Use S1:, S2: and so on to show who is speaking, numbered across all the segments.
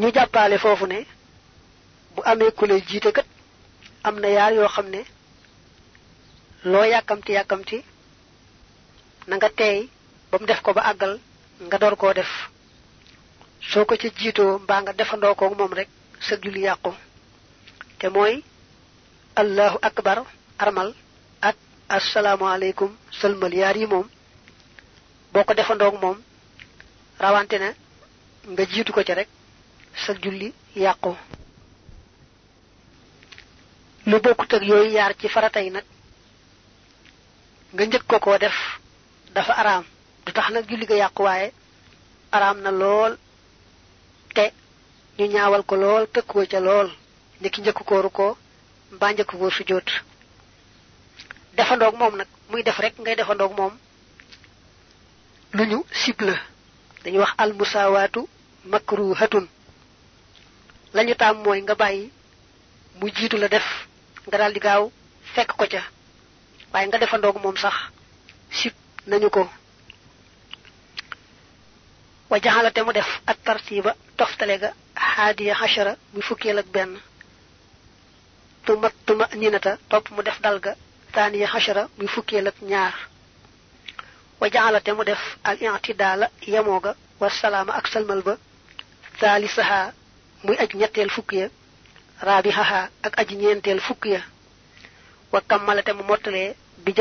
S1: ñu jàppaale foofu ne bu amee ku lay jiite kat am na yaar yoo xam ne loo yàkkamti yàkkamti na nga teey ba mu def ko ba àggal nga door koo def. Soo ko ca jiitoo mbaa nga defandoo moom rek sa julli yàqu. Te mooy allahu akbar armal ak asalaamaaleykum sëlmal yaar yi moom. Boo ko defandoog moom rawante na nga jiitu ko ca rek sa julli yàqu. Lu bokkut ak yooyu yaar ci farata yi nag nga njëkk ko koo def dafa araam. Du tax nag julli ga yàqu waaye araam na lool te ñu ñaawal ko lool tëkkuwa ca lool. Niki njëkk kooru ko mbaa njëkk koo sujjóot. Defandoog moom nag muy def rek ngay defandoog moom lu ñu sib la. Dañuy wax al musawaatu makruhatun lañu taam mooy nga bàyyi mu jiitu la def nga daal di gaaw fekk ko ca waaye nga defandoog moom sax sib nañu ko wa jaxala te mu def at tartiba toftale ga ak tuma tuma ninata topp mu def dal ga taaniya xashara muy fukkeel ak ñaar wa mu def al i'tidaala yemoo wa salaama ak salmal ba saalisaha muy aj ñetteel fukk ya raabihaha ak aji ñeenteel fukk ya. Wa kammala te mu mottalee bi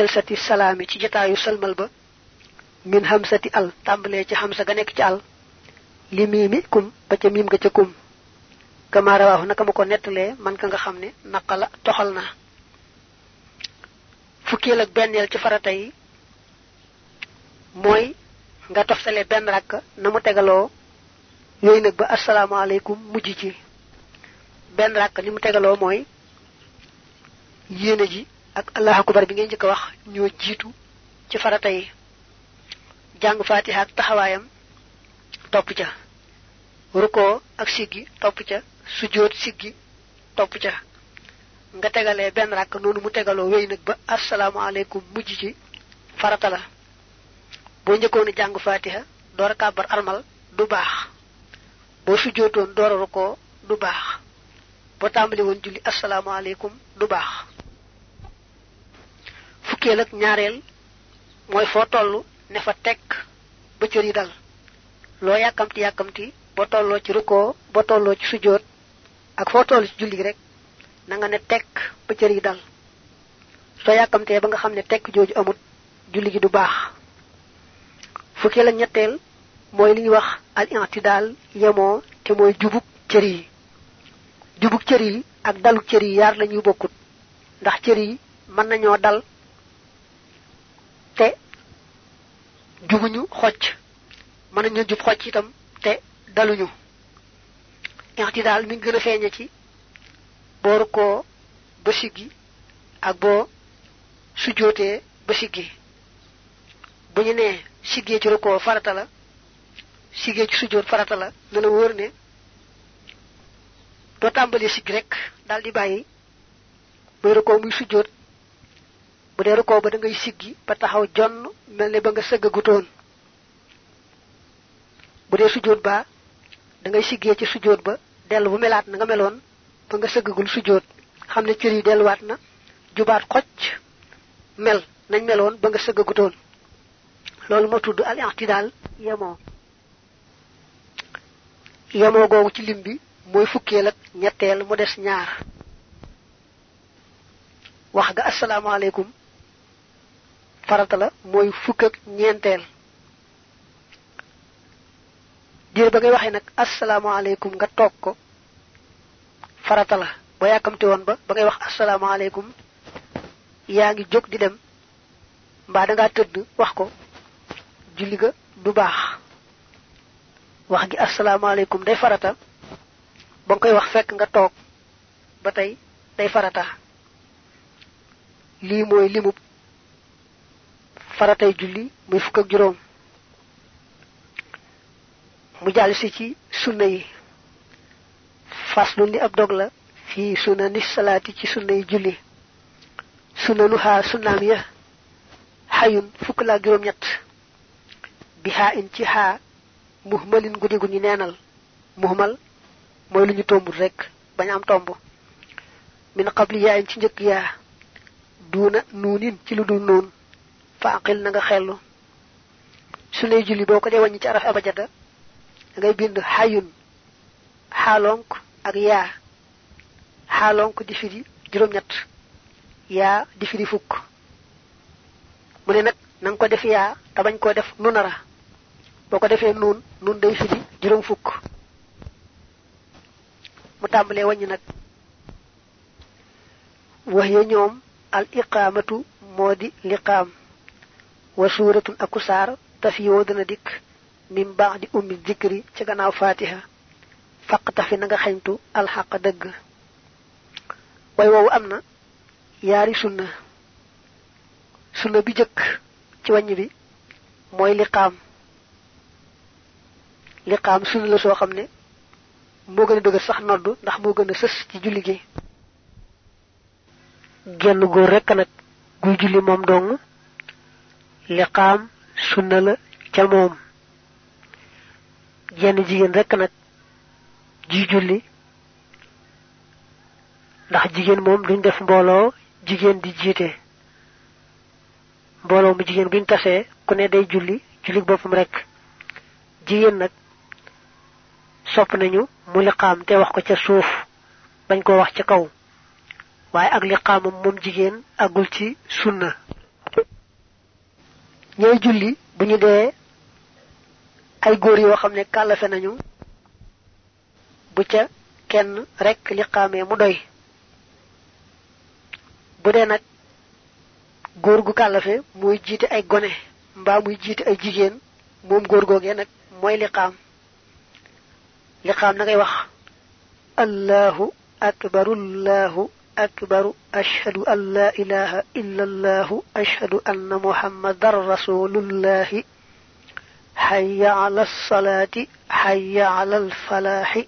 S1: salaami ci jotaayu salmal ba min hamsati al tàmbalee ci hamsa ga nekk ci al li miimi kum ba ca miim ga ca kum. Kama rawaahu naka ma ko nettalee man ka nga xam ne naqala toxal na. Fukkeel ak benneel ci farata yi mooy nga toftale benn rakk na mu tegaloo yooyu nag ba asalaamaaleykum mujj ci. benn rakk ni mu tegaloo mooy yéene ji ak allahu akbar bi ngay njëkk a wax ñoo jiitu ci farata yi. jàng fatiha ak taxawaayam topp ca. Ruko ak siggi topp ca. Sujjóot siggi topp ca. Nga tegalee benn rakk noonu mu tegaloo wéy nag ba mujj ci farata la. Jàng fatiha door a kàbbar armal du baax boo sujjootoon door a ruko du baax. Boo tàmbali woon julli asalaamaaleykum du baax. Fukkeel ak ñaareel mooy foo toll ne fa tekk ba cër yi dal. Loo yàkkamti yàkkamti boo tolloo ci rukkoo boo tolloo ci sujjóot ak foo toll ci julli rek na nga ne tekk ba cër yi dal. Soo yàkkamtee ba nga xam ne tekk jooju amut julli gi du baax. Fukkeel ak ñetteel mooy li ñuy wax al i'tidal yemoo te mooy jubug cër yi. Jubug cër yi ak daluk cër yi yaar lañuy bokkut. Ndax cër yi mën nañoo dal te jubuñu xocc. Mën nañu jub xocc itam te daluñu. I'tidal mi gën a feeñe ci boo rukkoo ba ak boo sujjootee ba siggi. Bu ñu nee siggee ci rukkoo farata la siggee ci sujjoot farata la na la wóor ne doo siggi rek daal di bàyyi. Muy rukkoo muy sujjoot bu dee rukkoo ba da ngay siggi ba taxaw jonn mel ne ba nga sëggagutoon. Bu dee ba da ngay siggee ci ba dellu bu melaat na nga meloon ba nga sëggagul sujjoot xam ne cër yi delluwaat na jubaat xocc mel nañ meloon ba nga sëggagutoon. Loolu moo tudd al i'tidal yemoo yemoo googu ci lim bi mooy fukkeel ak ñetteel mu des ñaar. wax ga asalaamaaleykum farata la mooy fukk ak ñeenteel. diir ba ngay waxee nag asalaamaaleykum nga toog ko. farata la ba yàkkamte woon ba ba ngay wax asalaamaaleykum yaa ngi jóg di dem. mbaa da tëdd wax ko. julli du baax wax gi asalaamaaleykum day farata? Ba nga koy wax fekk nga toog ba tey day farata. Lii mooy limub faratay julli muy fukk ak juróom. Mu jàll si ci sunna yi. Faslu li ab dog la fii sunna ni salaati ci sunna yi julli. Sunna nu xaa sunnaam ya xayun fukk la ak juróom ñett bi xaa in muhmalin guddi gu ñu neenal. Muhmal mooy lu ñu tombul rek bañ am tomb. Min qabli yaayin ci njëkk yaa duuna nuunin ci lu dul noon faaqil na nga xellu. Su lay julli boo ko dee wàññi ci araf abajada da ngay bind xayun xaalonk ak yaa. Xaalonk di firi juróom ñett yaa di firi fukk. Mu ne nag ko def yaa te bañ koo def nunara ko defee nun nun day firi juróom fukk. Mu tàmbalee wàññi nag. Wax ya ñoom al iqamatu moo di liqaam. Wa suuratun aku saar tafiyoo dana dikk min baax di ummi zikri ci gannaaw fatiha faq tafi na nga xeñtu alxaq dëgg. Way woowu am na yaari sunna. Sunna bi jëkk ci wàññ bi liqaam sunna la soo xam ne moo gën a dëgër sax noddu ndax moo gën a sës ci julli gi. Genn góor rekk nag guy julli moom dong liqaam sunna la ca moom. Jenn jigéen rekk nag ji julli ndax jigéen moom duñ def mbooloo jigéen di jiite. Mbooloo mu jigéen buñ tasee ku ne day julli julli boppam rek jigéen nag sopp nañu mu liqaam te wax ko ca suuf bañ ko wax ca kaw. Waaye ak liqaamam moom jigéen agul ci sunna. Ñooy julli bu ñu dee ay góor yoo xam ne kàllafe nañu bu ca kenn rek liqaamee mu doy. Bu dee nag góor gu kàllafe muy jiite ay gone mbaa muy jiite ay jigéen moom góor googee nag mooy liqaam liqaam na ngay wax allahu akbaru allahu akbaru ashhadu an la ilaha illa allahu ashhadu anna muhammadan rasulullahi hayya ala alsalati hayya ala alfalahi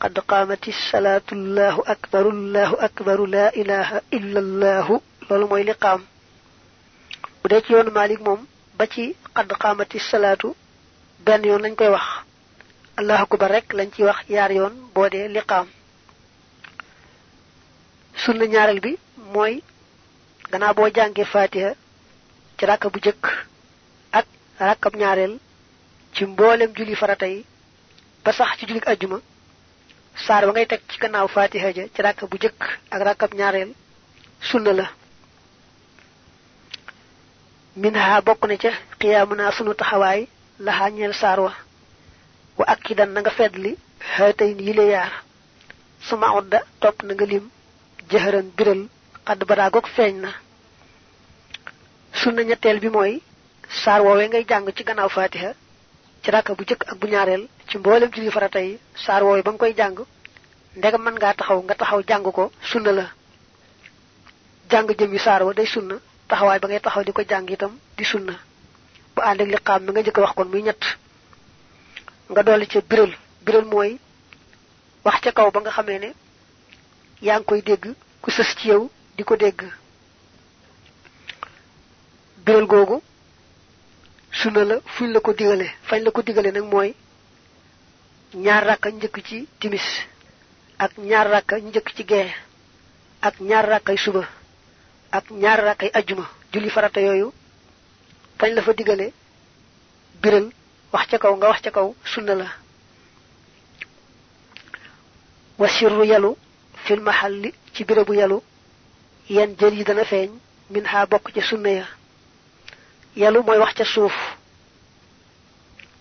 S1: قد قامت الصلاة الله أكبر الله أكبر لا إله إلا الله لول موي لقام بودé ci yoonu malik mom ba ci qad qamati salatu ben yoon lañ koy wax allah akbar rek lañ ci wax yar yoon bo dé liqam sunna ñaaral bi moy gana bo jàngé fatiha ci rakka bu jëk ak rakkab ñaarel ci mboolem julli farata yi ba sax ci julli aljuma saar ba ngay teg ci gannaaw jëkk ñaareel minha bokk na ca qiyaamuna sunu wa wa akidan nga fedli xaatayn yile yaar. Suma odda topp na nga lim. Jëhëran biral xadd baraagoog feeñ na. Sunna ñetteel bi mooy saar woowee ngay jàng ci gannaaw fatiha ci rakka bu jëkk ak bu ñaareel ci mboolem julli farata yi saar woowee ba nga koy jàng ndegam mën ngaa taxaw nga taxaw jàng ko sunna la. Jàng jëmi saar wa day sunna taxawaay ba ngay taxaw di ko jàng itam di sunna. Bu ànd ak liqaam mi nga njëkk wax kon muy ñett nga dolli ca biral biral mooy wax ca kaw ba nga xamee ne yaa koy dégg ku ci yow di ko dégg. Biral googu sunna la fuñ la ko digale. Fañ la ko digale nag mooy ñaar rakka njëkk ci timis ak ñaar rakka njëkk ci ak ñaar rakkay suba ak ñaar rakkay ajjuma. Julli farata yooyu fañ la fa digale biral wax ca kaw nga wax ca kaw sunna la. Wa yalu fil mahalli ci birabu yalu yan jël yi dana feeñ min ha bokk ca sunna ya. Yalu mooy wax ca suuf.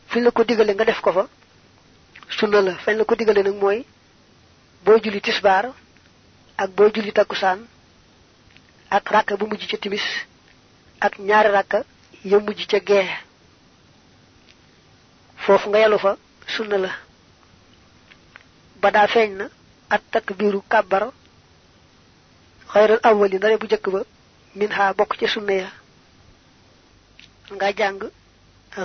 S1: Fiñ la ko digale nga def ko fa sunna la. Fañ la ko digale nag mooy julli tisbaar ak boo julli takkusaan ak rakka bu mujj ca timis ak ñaari rakka ya mujj ca foofu nga yelu fa sunna la. Ba daa feeñ na at takbiru kàbbar xayral awwali ndare bu jëkk ba min xaa bokk ca sunna ya. Nga jàng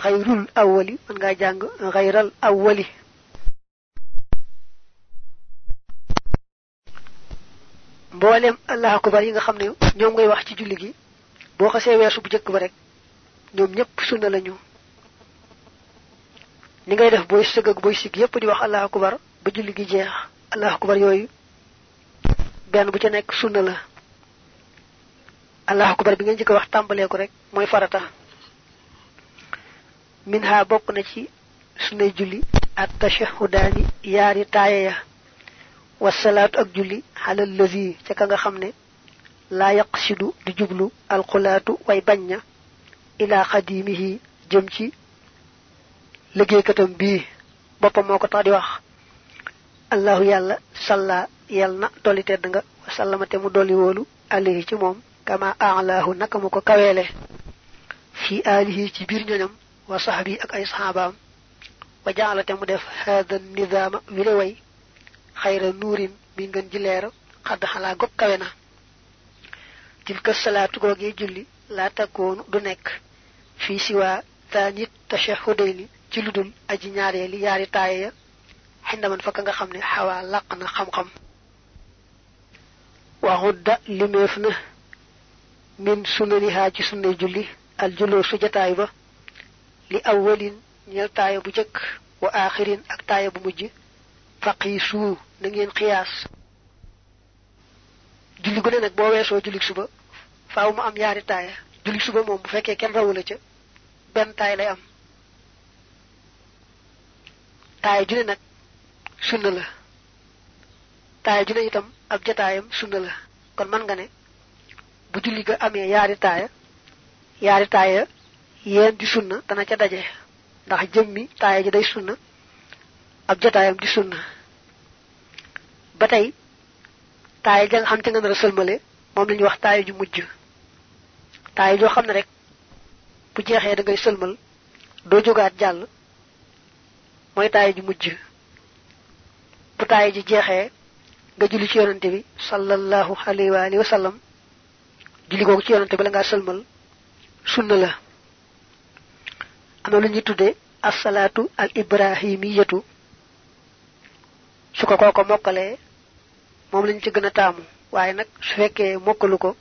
S1: xayrul awwali man nga jàng xayral awwali. Yi nga xam ne ñoom ngay wax ci julli gi boo xasee weesu bu jëkk ba rek ñoom ñëpp sunna lañu. Ni ngay def booy sëgg ak booy sig yépp di wax allah akbar ba julli gi jeex. Allahu akbar yooyu benn bu ca nekk sunna la. Allahu akbar bi ngeen jëkk wax tàmbalee ko rek mooy farata. Min ha bokk na ci sunnay julli at yaari ya. Wasalaatu ak julli xalal lazi ca ka nga xam ne laa yaqsidu di jublu way ila xadimihi jëm ci liggéeykatam bii boppam moo ko tax di wax. Allahu yàlla salla yal na dolli tedd nga wa sallama te mu dolli wóolu alayhi ci moom kama aalahu naka mu ko kaweele. Fi alihi ci biir ñoñam wa sahbi ak ay sahabaam wa jaala te mu def hada nizaama wile way xayra nuurin mi ngën ji leer xadd xalaa gog kawe na. Tilka salaatu googee julli laa takkoonu du nekk. Fii siwaa ci ludul aji ñaareeli yaari taaye ya xindaman fa ka nga xam ne xawaa làq na xam-xam waxudda limeef na min sunanihaa ci sunnay julli al juloo su jataay ba li awwalin ñeel taaya bu jëkk wa aaxirin ak taaya bu mujj faqiisu na ngeen xiyaas julli gu ne nag boo weesoo julli suba faaw mu am yaari taaya julli suba moom bu fekkee kenn rawula ca benn taay lay am taaya ju ne sunna la. Taaya ju ne itam ab jataayam sunna la. Kon man nga ne bu julli ga amee yaari taaya yaari taaya yeen di sunna dana ca daje. Ndax jëmmi taaya ji day sunna ab jataayam di sunna. Ba tey taaya ja nga xam te nga nar a sëlmale moom wax ju mujj. Rek bu da ngay mooy taaya ju mujj. bu taaya ji jeexee nga julli ci yonante bi sallallahu alayhi wa alihi wa sallam. julli googu ci yonante bi la sunna la. lu ñuy tuddee al ibrahimiyatu su ko kooko mokkalee moom lañ ci gën a taamu. waaye nag su fekkee mokkalu ko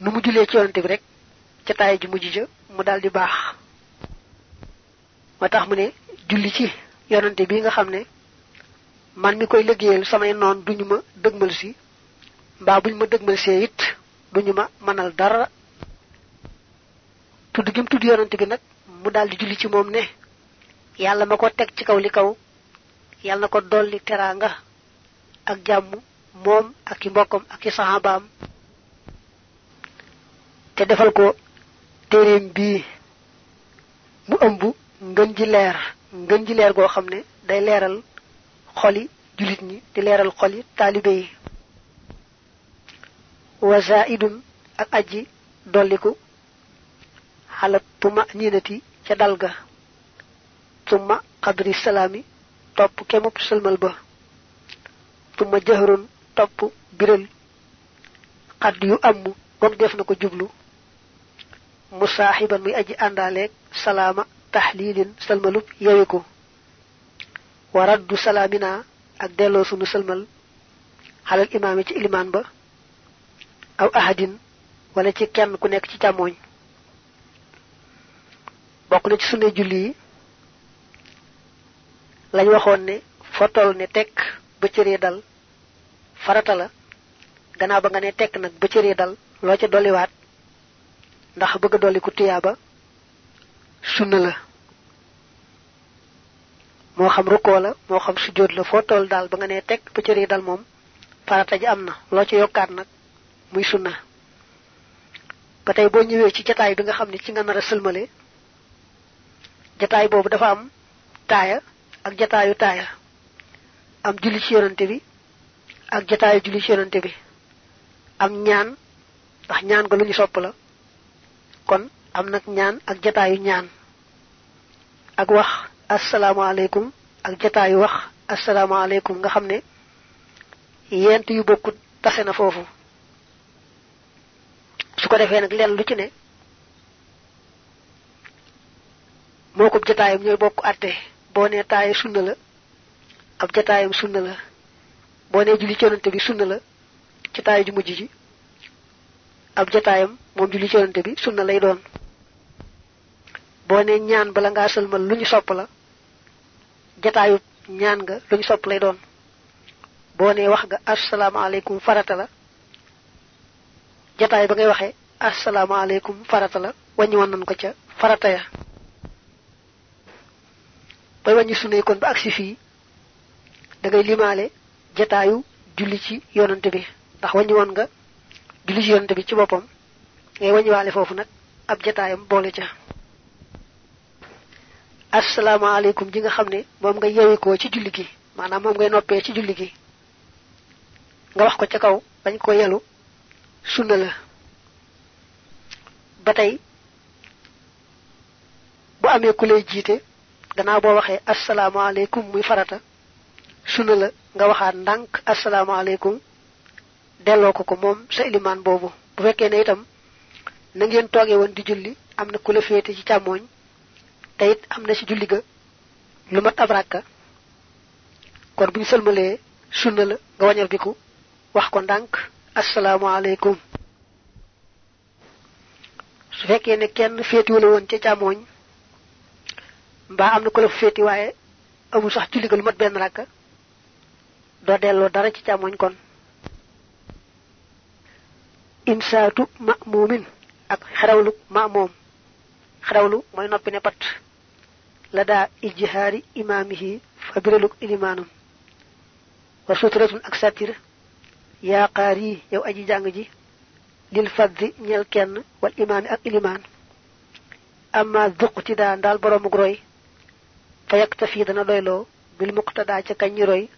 S1: nu mu jullee ci yonante bi rek taay ju mujj ja mu di baax moo tax mu ne julli ci yonante bi nga xam man mi koy liggéeyal samay noon duñu ma dëgmal si mbaa buñ ma dëgmal see it duñu ma mënal dara. Tudd gi mu tudd yonante bi nag mu daal di julli ci moom ne yàlla ma ko teg ci kaw li kaw yàlla na ko dolli teraanga ak jàmm moom ak i mbokkam ak i te defal ko téeréem bii mu ëmb ngën ji leer ngën ji leer goo xam ne day leeral xoli julit ñi di leeral xoli wa zaidun ak aji dolliku xalat tuma niinati ca dal ga. Tuma xadri salaami topp kemub sëlmal ba. Tuma jahrun topp biral. Xadd yu amm goog def na ko jublu. Musaaxiban muy aji àndaaleeg salaama taxliilin sëlmalub yewiku wa raddu salaamina ak delloo sunu sëlmal xalal imaam yi ci ilimaan ba aw ahadin wala ci kenn ku nekk ci càmmooñ. Bokk na ci sunne julli yi lañ waxoon ne foo toll ne tekk ba cëree dal farata la. Gannaaw ba nga ne ndax bëgg ku sunna la. Moo xam rukkoo la moo xam sujjóot la foo toll daal ba nga dal moom farata ji am na loo ca yokkaat nag muy sunna ba boo ñëwee ci jataay bi nga xam ne ci nga nar a sëlmale jataay boobu dafa am taaya ak jataayu taaya. Am julli ci yonante bi ak jataayu julli ci bi. Am ñaan ndax ñaan nga lu ñu sopp la. Kon am nag ñaan ak jataayu ñaan. Ak wax asalaamaaleykum. Ak jataayu wax asalaamaaleykum. Nga xam ne yent yu bokkut tase na foofu. Su ko defee nag leen lu ci ne moo ko jataayam ñooy bokk àtte. Boo nee taaye sunna la ab jataayam sunna la. Boo nee julli conante bi sunna la ci taay ju mujj ab jataayam moom julli bi sunna lay doon boo nee ñaan bala ngaa sëlmal lu ñu sopp la. Jataayu ñaan nga luñ sopp lay doon. Boo ne wax nga asalaamaaleykum farata la. Jataay ba ngay waxee asalaamaaleykum farata la. Wàññi woon nañ ko ca farata ya. Bay wàññi sunna kon ba agsi fii da ngay limaale jataayu julli ci yonante bi. Ndax wàññi woon nga julli ci yonante bi ci boppam ngay wàññiwaale foofu nag ab jataayam boole ca asalaamaaleykum ji nga xam ne moom nga yewikoo ci julli gi maanaam moom ngay noppee ci julli gi nga wax ko ca kaw bañ ko yelu sunna la. Ba tey bu amee ku lay jiite gannaaw boo waxee asalaamaaleykum muy farata sunna la nga waxaat ndànk asalaamaaleykum delloo ko ko moom sa ilimaan boobu. Bu fekkee ne itam na ngeen toogee woon di julli am na ku la féete ci càmmooñ te it am ci julli ga lu mat ab ràkka kon buñ sëlmalee sunna la nga wañal biku wax ko ndànk asalaamaaleykum. Su fekkee ne kenn féeti wala woon ca càmmooñ mbaa am na ko la féeti waaye amul sax julli ga lu mat benn ràkka doo delloo dara ci càmmooñ kon. Insaatu ma'mumin ak xerawlu ma'mum xerawlu mooy noppi ne pat لدى إجهار إمامه فبرلوك إيمان وسترة أكساتر يا قاري يا أجي جانجي للفذ نيالكن والإيمان أك إيمان أما ذق تدان دال برو مغروي فيكتفي دنا ليلو بالمقتدى تكني روي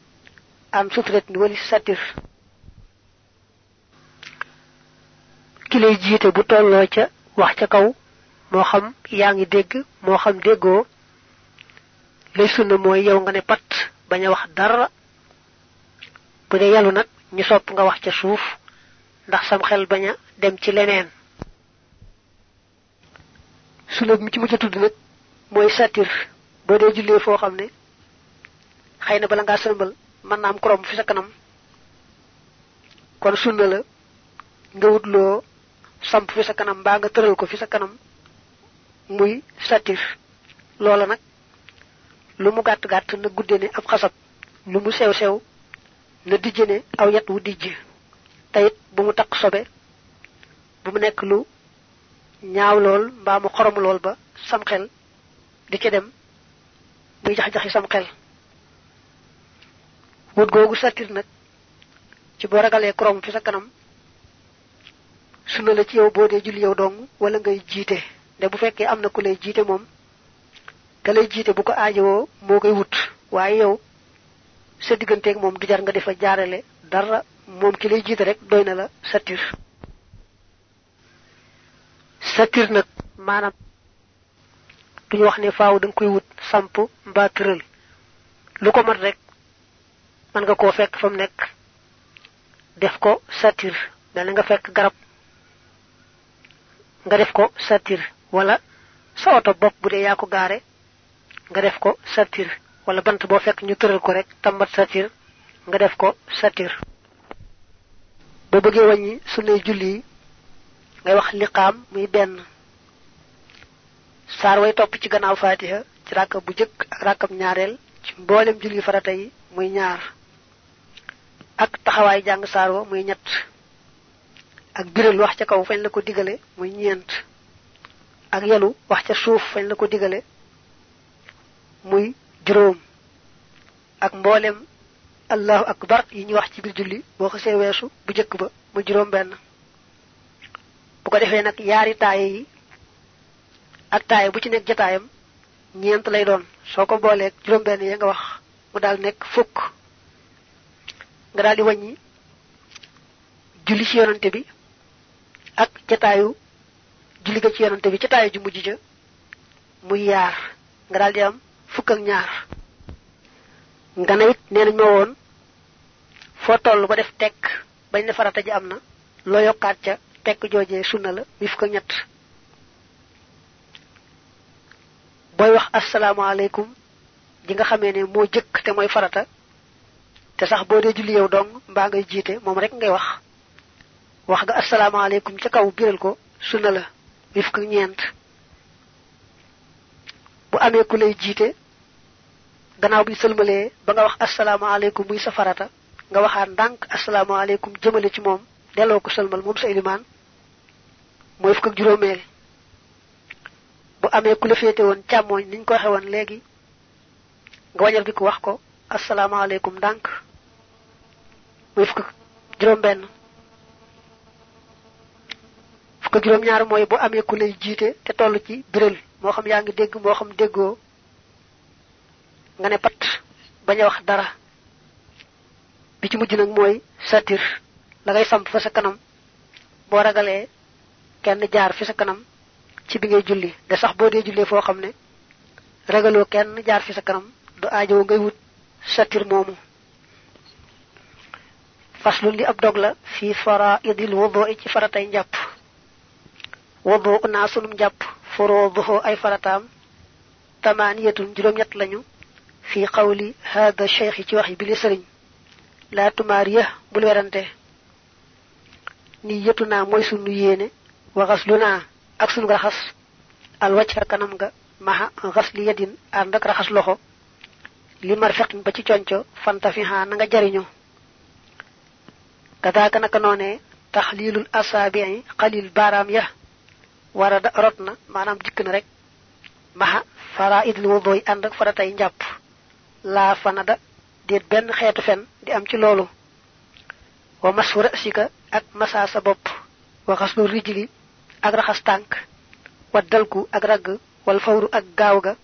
S1: أم سترة نولي ساتر كلي جيت بطول لوچا وحتكو موخم يانجي ديگ موخم ديگو lay sunna mooy yow nga ne pat bañ a wax dara. Bu dee yalu nag ñu sopp nga wax ca suuf ndax sam xel bañ a dem ci leneen. Sunna mu ci mujj tudd nag mooy satir. Boo dee jullee foo xam ne xëy na bala ngaa sëlmal mën naa am korom fi sa kanam. Kon sunna la nga wutloo samp fi sa kanam mbaa nga tëral ko fi sa kanam muy satir. Loola nag lu mu gàtt gàtt na gudde ne ab xasab lu mu sew sew na dijj ne aw yat wu dijj tayit bu mu takk sobe bu mu nekk lu ñaaw lool mbaa mu xorom lool ba sam xel di ca dem muy jax-jaxi sam xel. Wut googu nag ci boo ragalee korom fi sa kanam sunna la ci yow boo dee julli yow dong wala ngay jiite. Nde bu fekkee am na ku lay jiite moom ka lay jiite bu ko aajowoo moo koy wut. Waaye yow sa digganteeg moom du jar nga defa jaarale dara. Moom ki lay jiite rek doy la satir. Satir nag maanaam duñu wax ne faaw da nga koy wut samp mbaa tëral. Lu ko mat rek man nga koo fekk fa def ko satir. Mel nga fekk garab. Nga def ko satir. Wala sa oto bopp bu dee ko nga def ko satir wala bant boo fekk ñu tëral ko rek tambat satir nga def ko satir. Boo bëggee wàññi sunnay julli ngay wax liqaam muy benn. Saar way topp ci gannaaw fatiha ci ràkka bu jëkk ak ràkkam ñaareel ci mboolem julli farata yi muy ñaar. Ak taxawaay jàng saar wa muy ñett. Ak biral wax ca kaw fañ la ko digale muy ak wax ca suuf fañ la ko digale muy juróom ak mboolem allahu akbar yi ñu wax ci biir julli boo xasee weesu bu jëkk ba mu juróom benn. bu ko defee nag yaari taaye yi ak taaye bu ci nekk jataayam ñeent lay doon. soo ko booleeg juróom benn ya nga wax mu daal nekk fukk. nga daal di wàññi julli ci yonante bi ak jataayu julli ga ci yonante bi jataayu ju mujj ja muy yaar. nga daal di am fukk ak ñaar. Nga ne it nee nañ ma woon foo toll ba def tekk bañ ne farata ji am na loo yokkaat ca tekk joojee sunna la muy fukk ñett. Booy wax asalaamaaleykum nga xamee ne moo jëkk te mooy farata te sax boo dee julli yow dong mbaa ngay jiite moom rek ngay wax. Wax nga asalaamaaleykum ca kaw biral ko sunna la muy fukk bu amee ku lay jiite gannaaw bi sëlmalee ba nga wax asalaamaaleykum muy sa farata nga waxaat ndànk asalaamaaleykum jëmale ci moom delloo ko sëlmal moom sa ilimaan mooy fukk ak juróomeel. Bu amee ku la féete woon càmmooñ niñ ko waxe woon léegi nga wañal bi ko wax ko asalaamaaleykum ndànk muy fukk ak juróom benn fukk ak juróom ñaar mooy bu amee ku lay jiite te toll ci biral moo xam yaa dégg moo xam déggoo nga ne pat bañ a wax dara. Bi ci mujj nag mooy satir la ngay samp fa sa kanam. Boo ragalee kenn jaar fi sa kanam ci bi ngay julli. De sax boo dee jullee foo xam ne ragaloo kenn jaar fi sa kanam du aajow ngay wut satir moomu. Faslu li ab dog la fi faraidil wudu ci faratay njàpp. Wudu naa sunum furuduhu ay farataam. Tamaniyatun juróom ñett lañu fi qawli hada cheikh ci wax bi li sëriñ la tumaariya bul werante ni yetu naa mooy sunu yéene wa xasluna ak sunu raxas al wacca kanam nga maha xasli yadin ànd ak raxas loxo li marfaqin ba ci conco fanta fi ha na nga jariñu kadaaka naka noone taxlilul asaabii xalil baaraam ya warada rot na maanaam dikk na rek maha faraidil wudoy ànd ak faratay njàpp laa fanada benn xeetu fen di am ci loolu. Wa masfu rasika ak masa sa bopp. Wa xaslu rijli ak raxas tànk. Wa dalku ak ragg. Wal fawru ak gaaw ga.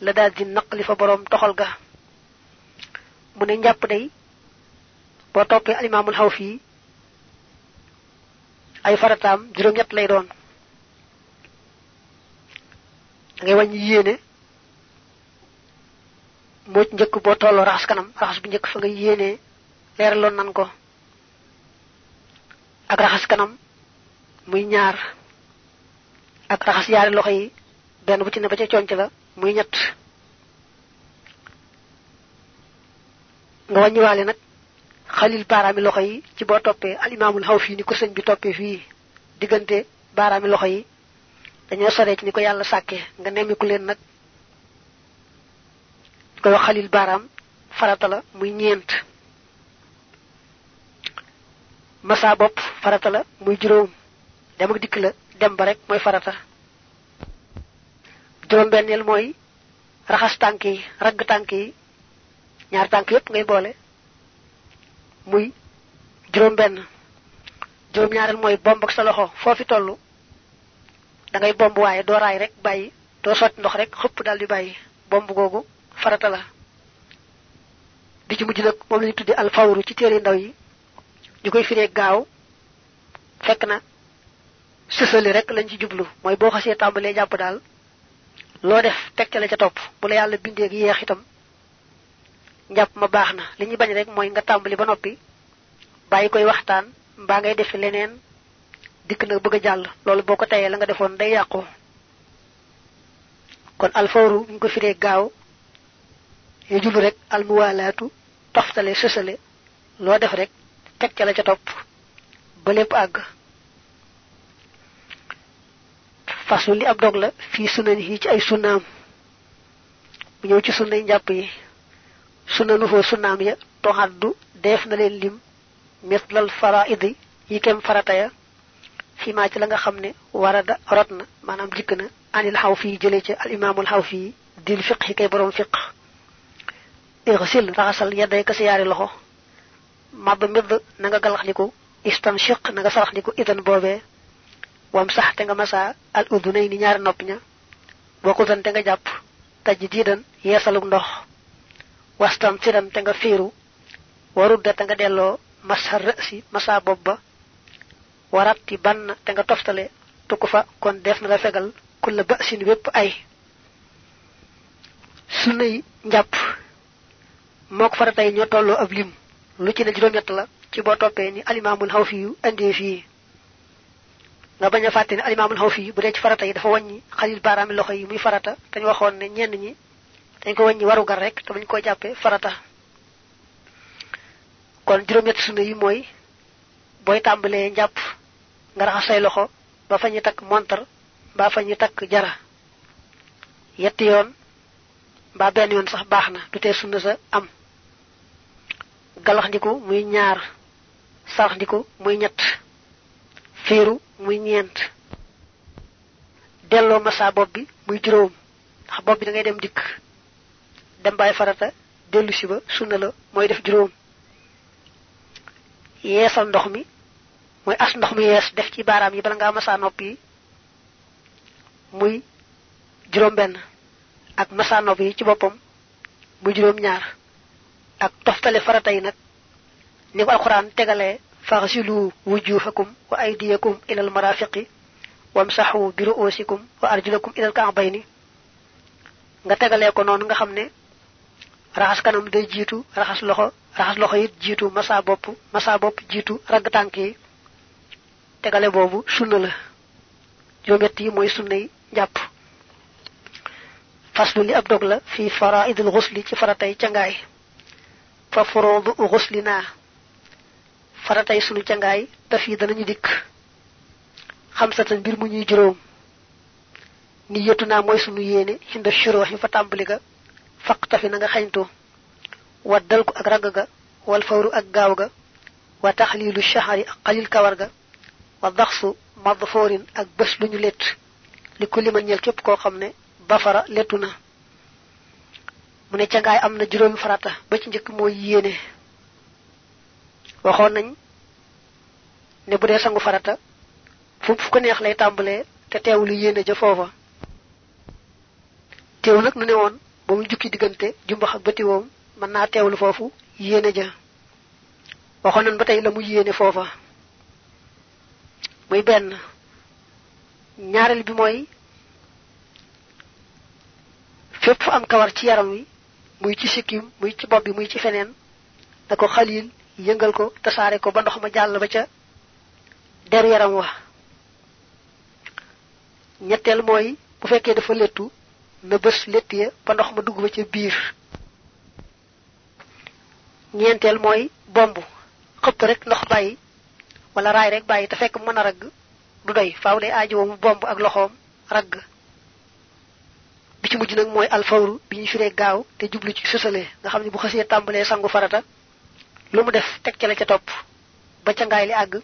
S1: La daal di naqli fa boroom toxal ga. Mu ne njàpp day boo toppee alimaamul xaw fii ay farataam juróom-ñett lay doon. Ngay wàññi yéene ci njëkk boo tolloo raxas kanam raxas bu njëkk fa nga yéenee leeraloon nan ko. Ak raxas kanam muy ñaar ak raxas yaari loxo yi benn bu ci ne ba ca conc la muy ñett. Nga wàññiwaale nag xalil baaraami loxo yi ci xaw fii ni ko sëñ bi toppee fii diggante baaraami loxo yi dañoo soree ci ni ko yàlla sàkkee nga nemmiku leen nag koy wax xalil baaraam farata la muy ñeent. Masa bopp farata la muy juróom. Dem ak dikk la dem ba rek mooy farata. Juróom benneel mooy raxas ragg tànk yi. Ñaar tànk yépp ngay boole. Muy juróom benn juróom ñaareel mooy bomb ak sa loxo foofi toll da ngay bomb waaye doo raay rek bàyyi. Doo sotti ndox rek daal di bàyyi. Bomb googu farata la bi ci mujj nag moom lañu tudde al fawru ci téere ndaw yi. Ñu koy firee gaaw. Fekk na sësali rek lañ ci jublu. Mooy boo xasee tàmbalee jàpp daal loo def teg ca la ca topp. Bu la yàlla bindee yeex itam njàpp ma baax na. Li ñu bañ rek mooy nga tàmbali ba noppi bàyyi koy waxtaan mbaa ngay defi leneen dikk na bëgg a jàll. Loolu boo ko tayee la nga defoon day yàqu. Kon alfawru ñu ko firee gaaw ñu jublu rek almuwaalaatu toftale sësale loo def rek teg ca la ca topp ba lépp àgg. Fasu li ab dog la fii sunan yi ci ay sunnaam. Bu ñëw ci sunnay njàpp yi. Sunanu foo sunnaam ya toxaddu def na leen lim mislal yi kem farata ya. Fi maa ci la nga xam warada rot na maanaam anil xaw fii ci al imaamul xaw fii dil fiq kay borom irsil raxasal yadday ka sa yaari loxo madd midd na nga galaxliku istanshiq na nga saraxliku idan boobee wam sax te nga masa al udunay ni ñaari nopp ña. Wakutan te nga jàpp taj diidan yeesaluk ndox. Wastan sidan te nga fiiru. Warudda te nga delloo masa rësi masa bopp ba. Waratti bann te nga toftale tukku kon def na la fegal kulla basin ay. Sunnay njàpp mook faratay ñoo tolloo ab lim. Lu ci ne juróom-ñett la ci boo toppee ni alimaamul xaw fi yu indee fii. Nga bañ a fàtte ne alimaamul xaw fii bu dee ci farata yi dafa wàññi xalil baaraami loxo yi muy farata. Dañu waxoon ne ñenn ñi dañ ko wàññi warugar rek te bañ koo jàppee farata. Kon juróom-ñett sunna yi mooy booy tàmbalee njàpp nga raxas say loxo ba fa ñu takk montar mbaa fa ñu takk jara. Yetti yoon mbaa benn yoon sax baax na du sunna sa am galax ndiku muy ñaar. Sarax ndiku muy ñett. Fiiru muy ñeent. Delloo massa bopp bi muy juróom. Ndax bopp bi da ngay dem dikk. Dem bàyyi farata dellu si ba sunna la mooy def juróom. Yeesal ndox mi mooy as ndox mi yees def ci baaraam yi bala ngaa massa nopp yi muy juróom benn ak massa nopp yi ci boppam muy juróom ñaar ak toftale farata yi nag ni ko alquran tegalee faghsilu wujuhakum wa aydiyakum ila almarafiqi wamsahu bi ru'usikum wa arjulakum ila alka'bayni nga tegalee ko noonu nga xam ne raxas kanam day jiitu raxas loxo raxas loxo it jiitu masa bopp masa bopp jiitu ragg tànk tegale boobu sunna la. juróom-ñett yi mooy sunna yi njàpp. faslu li ab dog la fi faraidul ghusli ci faratay fa furudu ghuslina faratay sunu cangaay daf yi danañu dikk. Xamsatan mbir mu ñuy juróom. Ni yetu naa mooy sunu yéene hinda shurooxi fa tàmbali ga. Faq tafi na nga xañtu waddal ko ak ragg ga. Wal fawru ak gaaw ga. Wa taxlilu shahari ak xalil kawar ga. Wa daxsu madfoorin ak bés lu ñu lett. Li ku liman ñel képp koo xam ne bafara lettu na mu ne cangaay am na juróomi farata ba ci njëkk mooy yéene. Waxoon nañ ne bu dee sangu farata fu fu ko neex lay tàmbalee te teewlu yéene ja foofa. Teew nag nu ne woon ba mu jukki diggante jumbax ak bëti woom mën naa teewlu foofu yéene ja. Waxoon nañ ba tey la mu yéene foofa. Muy benn. Ñaareel bi mooy fépp am kawar ci yaram wi muy ci sikkim muy ci bopp bi muy ci feneen da ko xalil yëngal ko tasaare ko ba ndox ma jàll ba ca der yaram wa. Ñetteel mooy bu fekkee dafa lettu na bés lett ya ba ndox ma dugg ba ca biir. Ñeenteel mooy bomb xëpp rek ndox bàyyi wala raay rek bàyyi te fekk mën a ragg du doy. Faaw day aajo mu bomb ak loxoom ragg. Bi ci mujj nag mooy alfawru bi ñu firee gaaw te jublu ci sësale nga xam ne bu xasee tàmbalee sangu farata lu mu def teg ca la ca topp ba ca ngaay li àgg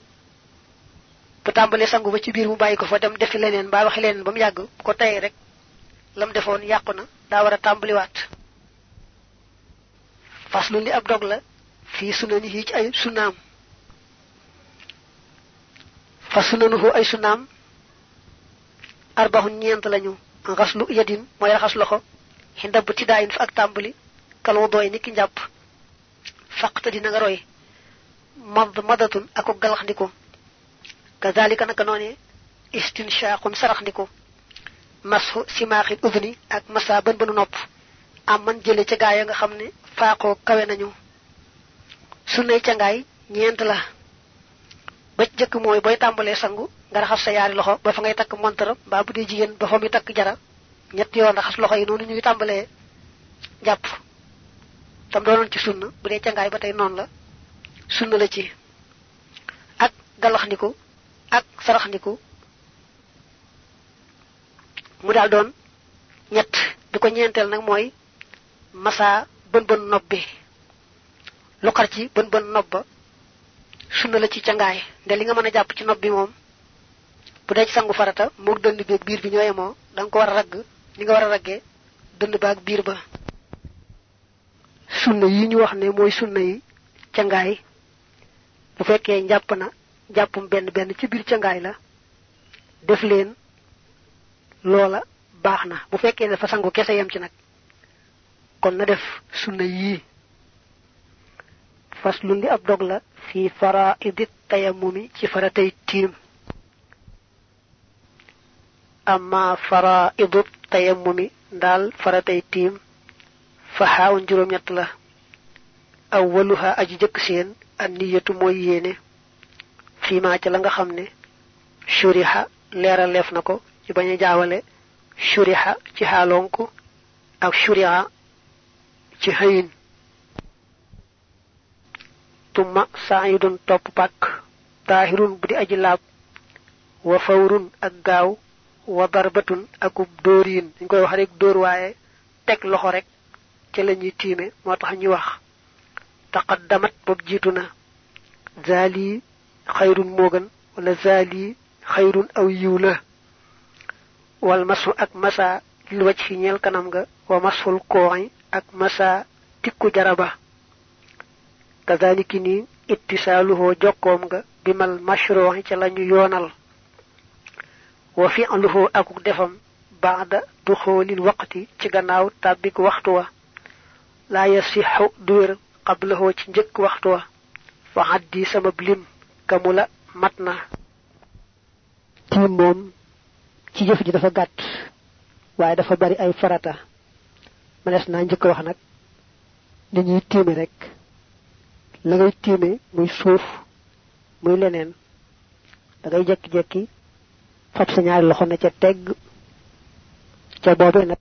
S1: bu tàmbalee sangu ba ci biir mu bàyyi ko fa dem defi leneen mbaa waxi leneen ba mu yàgg bu ko tayee rek lam defoon yàqu na daa war a tàmbaliwaat. Faslu li ab dog la sunani yi ci ay sunnaam. Fa sunanuhu ay sunnaam. Arbaxu ñeent lañu xaslu yadin mooy raxas loxo. Xinda bu tidaayin fa ak tàmbali kaloo dooy niki njàpp. Faqta dina nga roy. Mad madatun ako galaxndiko kazalika naka noone istinshaqun saraxndiko mashu simaaxil udni ak masa bën bënu nopp. Am man jële ca gaaya nga xam ne faaqoo kawe nañu. Sunnay ca ngaay ñeent la. Ba jëkk mooy booy tàmbalee sangu nga raxas sa yaari loxo ba fa ngay takk montaram mbaa bu dee jigéen ba fa takk jara ñett yoon raxas loxo yi noonu ñuy tàmbalee jàpp tam doonoon ci sunna bu dee cangaay ba tey noonu la sunna la ci. Ak galaxndiku ak saraxndiku mu daal doon ñett. Bi ko ñeenteel nag mooy masa bën bën nopp lu xar ci bën bën nopp ba sunna la ci cangaay nde li nga mën a ci nopp bi moom bu dee ci sangu farata moog dënd bi biir bi ñooye moo da nga ko war a ragg ni nga war a dënd ba ak biir ba. Sunna yi ñu wax ne mooy sunna yi cangaay. Bu fekkee njàpp na jàppum benn benn ci biir cangaay la def leen loola baax na. Bu fekkee ne fa sangu kese yem ci nag kon na def sunna yii faslu li ab dog la fi faraidi tayamumi ci faratay tiim amma faraidu tayamumi ndaal faratay tiim fa xaawun juróom ñett la awwaluha aji jëkk seen an niyatu mooy yéene fiima ca la nga xam ne shuriha leeral leef na ko ci bañ a jaawale shuriha ci xaalonku ak shuriha ci xëyin tumma saayidun topp pàkk taahirun bu di aji laab wa fawrun ak gaaw wa darbatun akub dóoriin dañ koy wax rek dóor waaye teg loxo rek ca lañuy tiime moo tax ñu wax taqaddamat bob jiitu na zaali xayrun wala aw la. Wal masu ak masa lil wacc fi ñeel kanam wa masul kooy ak masa tikku jaraba. Kazaliki ni ittisaaluhu jokkoom nga bimal mashruuhi ca lañu وفي عنده أكوك دفم بعد دخول الوقت تغناو تابيك وقتوا. لا يصح دور قبله تنجك وقتوا. فعدي سمبلم كمولا متنا. تيموم تيجف جدفا قات وعيدا فباري أي فراتا ملاس نانجك وحنك نيني تيمي رك لغي تيمي ميسوف ميلنين لغي جك جكي fab sa ñaari loxo ne ca tegg ca boobee nag